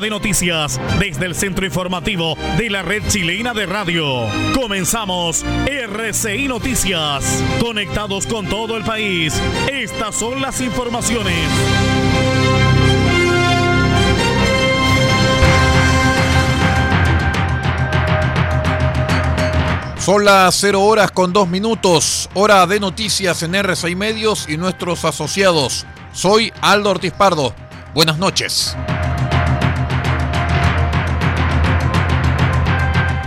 De noticias desde el centro informativo de la red chilena de radio. Comenzamos RCI Noticias. Conectados con todo el país. Estas son las informaciones. Son las 0 horas con 2 minutos, hora de noticias en RCI Medios y nuestros asociados. Soy Aldo Ortiz Pardo. Buenas noches.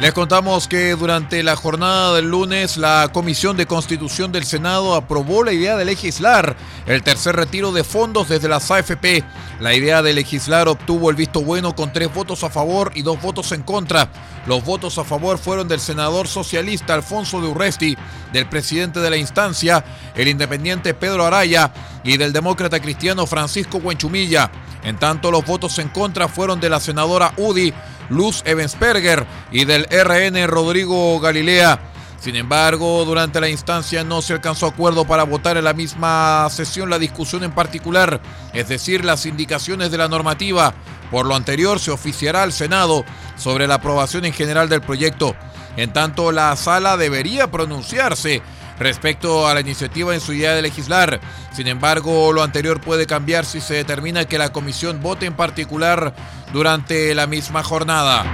Les contamos que durante la jornada del lunes la Comisión de Constitución del Senado aprobó la idea de legislar el tercer retiro de fondos desde las AFP. La idea de legislar obtuvo el visto bueno con tres votos a favor y dos votos en contra. Los votos a favor fueron del senador socialista Alfonso de Urresti, del presidente de la instancia, el independiente Pedro Araya, y del demócrata cristiano Francisco Huenchumilla. En tanto, los votos en contra fueron de la senadora UDI, Luz Evensperger, y del RN Rodrigo Galilea. Sin embargo, durante la instancia no se alcanzó acuerdo para votar en la misma sesión la discusión en particular, es decir, las indicaciones de la normativa. Por lo anterior, se oficiará al Senado sobre la aprobación en general del proyecto. En tanto, la sala debería pronunciarse respecto a la iniciativa en su idea de legislar. Sin embargo, lo anterior puede cambiar si se determina que la comisión vote en particular durante la misma jornada.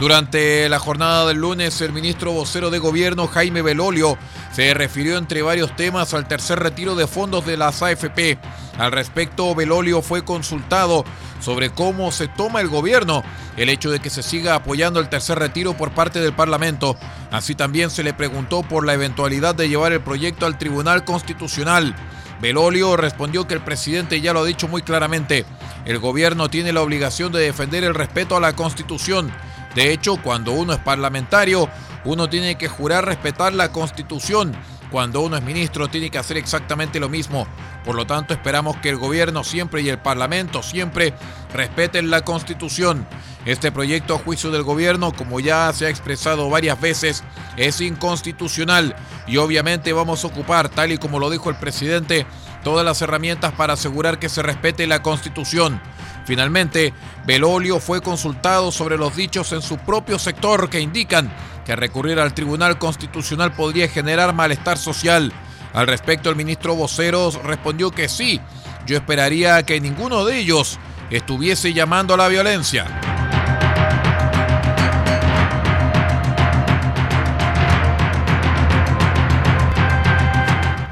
Durante la jornada del lunes, el ministro vocero de gobierno, Jaime Belolio, se refirió entre varios temas al tercer retiro de fondos de las AFP. Al respecto, Belolio fue consultado sobre cómo se toma el gobierno el hecho de que se siga apoyando el tercer retiro por parte del Parlamento. Así también se le preguntó por la eventualidad de llevar el proyecto al Tribunal Constitucional. Belolio respondió que el presidente ya lo ha dicho muy claramente. El gobierno tiene la obligación de defender el respeto a la Constitución. De hecho, cuando uno es parlamentario, uno tiene que jurar respetar la Constitución. Cuando uno es ministro, tiene que hacer exactamente lo mismo. Por lo tanto, esperamos que el gobierno siempre y el Parlamento siempre respeten la Constitución. Este proyecto a juicio del gobierno, como ya se ha expresado varias veces, es inconstitucional y obviamente vamos a ocupar, tal y como lo dijo el presidente, todas las herramientas para asegurar que se respete la Constitución. Finalmente, Belolio fue consultado sobre los dichos en su propio sector que indican que recurrir al Tribunal Constitucional podría generar malestar social. Al respecto, el ministro vocero respondió que sí, yo esperaría que ninguno de ellos estuviese llamando a la violencia.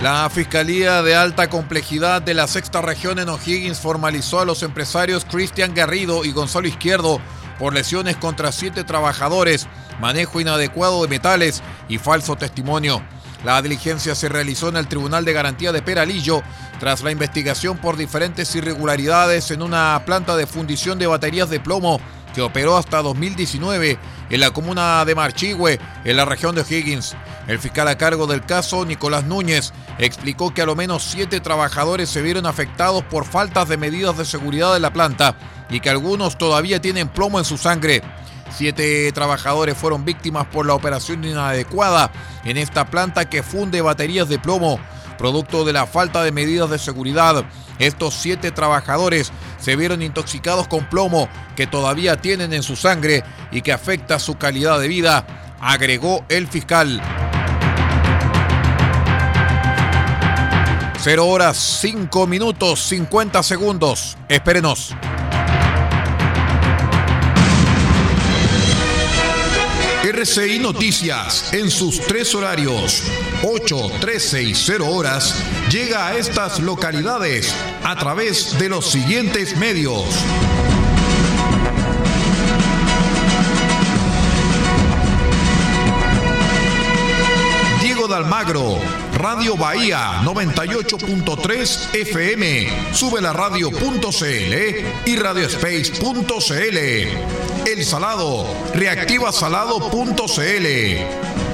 La Fiscalía de Alta Complejidad de la Sexta Región en O'Higgins formalizó a los empresarios Cristian Garrido y Gonzalo Izquierdo por lesiones contra siete trabajadores, manejo inadecuado de metales y falso testimonio. La diligencia se realizó en el Tribunal de Garantía de Peralillo tras la investigación por diferentes irregularidades en una planta de fundición de baterías de plomo que operó hasta 2019 en la comuna de Marchigüe, en la región de Higgins. El fiscal a cargo del caso, Nicolás Núñez, explicó que a lo menos siete trabajadores se vieron afectados por faltas de medidas de seguridad de la planta y que algunos todavía tienen plomo en su sangre. Siete trabajadores fueron víctimas por la operación inadecuada en esta planta que funde baterías de plomo, producto de la falta de medidas de seguridad. Estos siete trabajadores se vieron intoxicados con plomo que todavía tienen en su sangre y que afecta su calidad de vida, agregó el fiscal. 0 horas 5 minutos 50 segundos. Espérenos. RCI Noticias en sus tres horarios, 8, 13 y 0 horas, llega a estas localidades a través de los siguientes medios. Diego de Almagro, Radio Bahía 98.3 FM, sube la radio.cl y radiospace.cl. El Salado, reactivasalado.cl.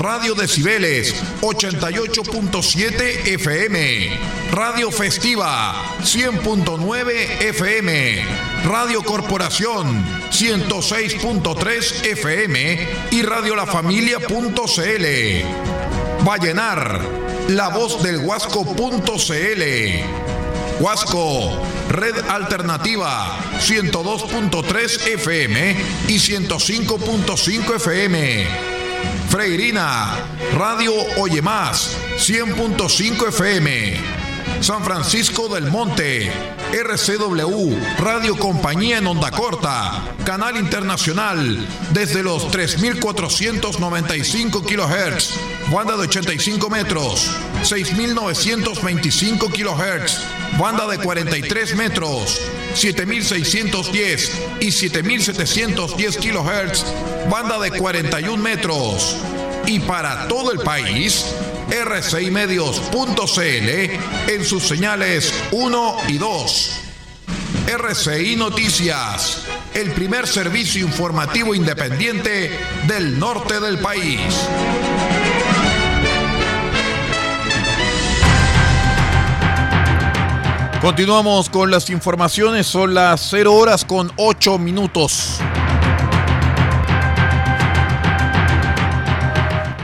Radio Decibeles 88.7 FM, Radio Festiva 100.9 FM, Radio Corporación 106.3 FM y Radio La Familia.cl. Vallenar, la voz del Huasco.cl. Huasco, Red Alternativa, 102.3 FM y 105.5 FM. Freirina, Radio Oye Más, 100.5 FM. San Francisco del Monte, RCW, Radio Compañía en Onda Corta, Canal Internacional, desde los 3.495 kHz, banda de 85 metros, 6.925 kHz, banda de 43 metros, 7.610 y 7.710 kHz, banda de 41 metros. Y para todo el país, rcimedios.cl en sus señales 1 y 2. RCI Noticias, el primer servicio informativo independiente del norte del país. Continuamos con las informaciones, son las 0 horas con 8 minutos.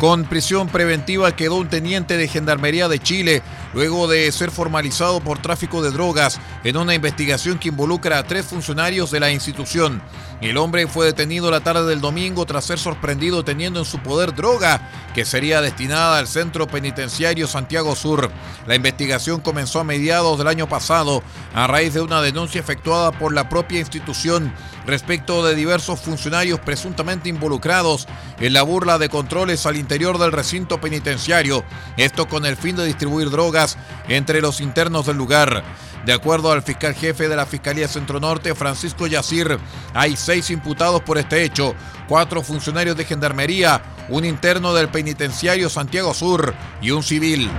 Con prisión preventiva quedó un teniente de Gendarmería de Chile luego de ser formalizado por tráfico de drogas en una investigación que involucra a tres funcionarios de la institución. El hombre fue detenido la tarde del domingo tras ser sorprendido teniendo en su poder droga que sería destinada al centro penitenciario Santiago Sur. La investigación comenzó a mediados del año pasado a raíz de una denuncia efectuada por la propia institución respecto de diversos funcionarios presuntamente involucrados en la burla de controles al interior del recinto penitenciario, esto con el fin de distribuir drogas entre los internos del lugar. De acuerdo al fiscal jefe de la Fiscalía Centro Norte, Francisco Yacir, hay seis imputados por este hecho, cuatro funcionarios de Gendarmería, un interno del penitenciario Santiago Sur y un civil.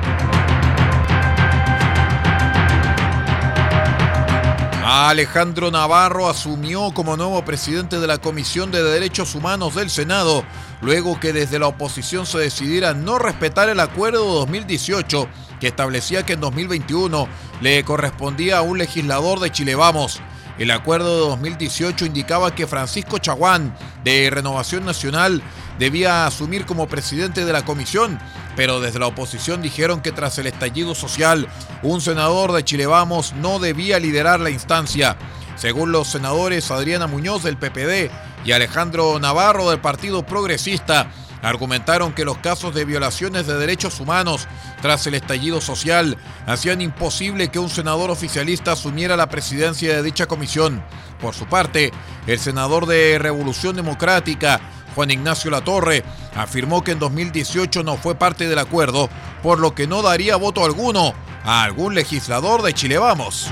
Alejandro Navarro asumió como nuevo presidente de la Comisión de Derechos Humanos del Senado, luego que desde la oposición se decidiera no respetar el acuerdo 2018 que establecía que en 2021 le correspondía a un legislador de Chile Vamos. El acuerdo de 2018 indicaba que Francisco Chaguán, de Renovación Nacional, debía asumir como presidente de la comisión, pero desde la oposición dijeron que tras el estallido social, un senador de Chile Vamos no debía liderar la instancia. Según los senadores Adriana Muñoz del PPD y Alejandro Navarro del Partido Progresista, argumentaron que los casos de violaciones de derechos humanos tras el estallido social hacían imposible que un senador oficialista asumiera la presidencia de dicha comisión. Por su parte, el senador de Revolución Democrática, Juan Ignacio Latorre, afirmó que en 2018 no fue parte del acuerdo, por lo que no daría voto alguno a algún legislador de Chile Vamos.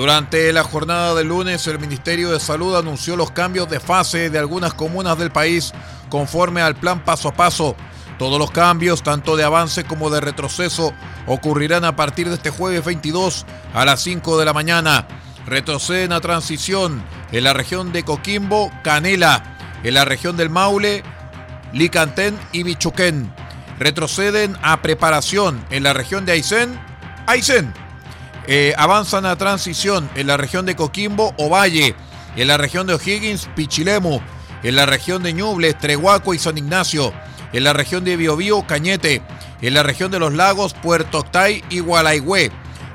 Durante la jornada del lunes, el Ministerio de Salud anunció los cambios de fase de algunas comunas del país conforme al plan paso a paso. Todos los cambios, tanto de avance como de retroceso, ocurrirán a partir de este jueves 22 a las 5 de la mañana. Retroceden a transición en la región de Coquimbo, Canela, en la región del Maule, Licantén y Bichuquén. Retroceden a preparación en la región de Aysén, Aysén eh, avanzan a transición en la región de Coquimbo, Ovalle, en la región de O'Higgins, Pichilemu, en la región de Ñuble, Trehuaco y San Ignacio, en la región de Biobío, Cañete, en la región de los lagos, Puerto Octay y Gualaigüe.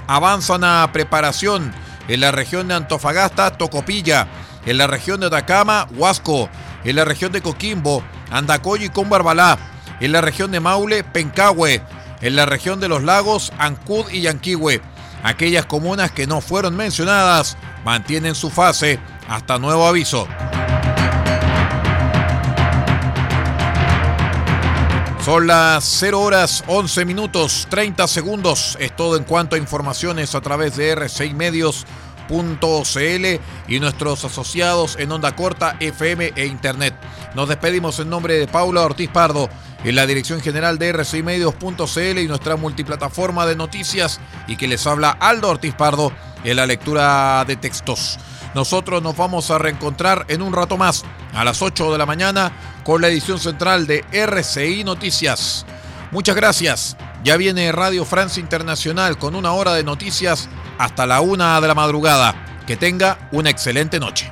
Avanzan a preparación en la región de Antofagasta, Tocopilla, en la región de Atacama, Huasco, en la región de Coquimbo, Andacoyo y Combarbalá, en la región de Maule, Pencahue, en la región de los lagos, Ancud y Yanquihue Aquellas comunas que no fueron mencionadas mantienen su fase hasta nuevo aviso. Son las 0 horas 11 minutos 30 segundos. Es todo en cuanto a informaciones a través de R6 Medios.cl y nuestros asociados en onda corta, FM e Internet. Nos despedimos en nombre de Paula Ortiz Pardo en la dirección general de rcimedios.cl y nuestra multiplataforma de noticias y que les habla Aldo Ortiz Pardo en la lectura de textos. Nosotros nos vamos a reencontrar en un rato más, a las 8 de la mañana, con la edición central de RCI Noticias. Muchas gracias. Ya viene Radio Francia Internacional con una hora de noticias hasta la una de la madrugada. Que tenga una excelente noche.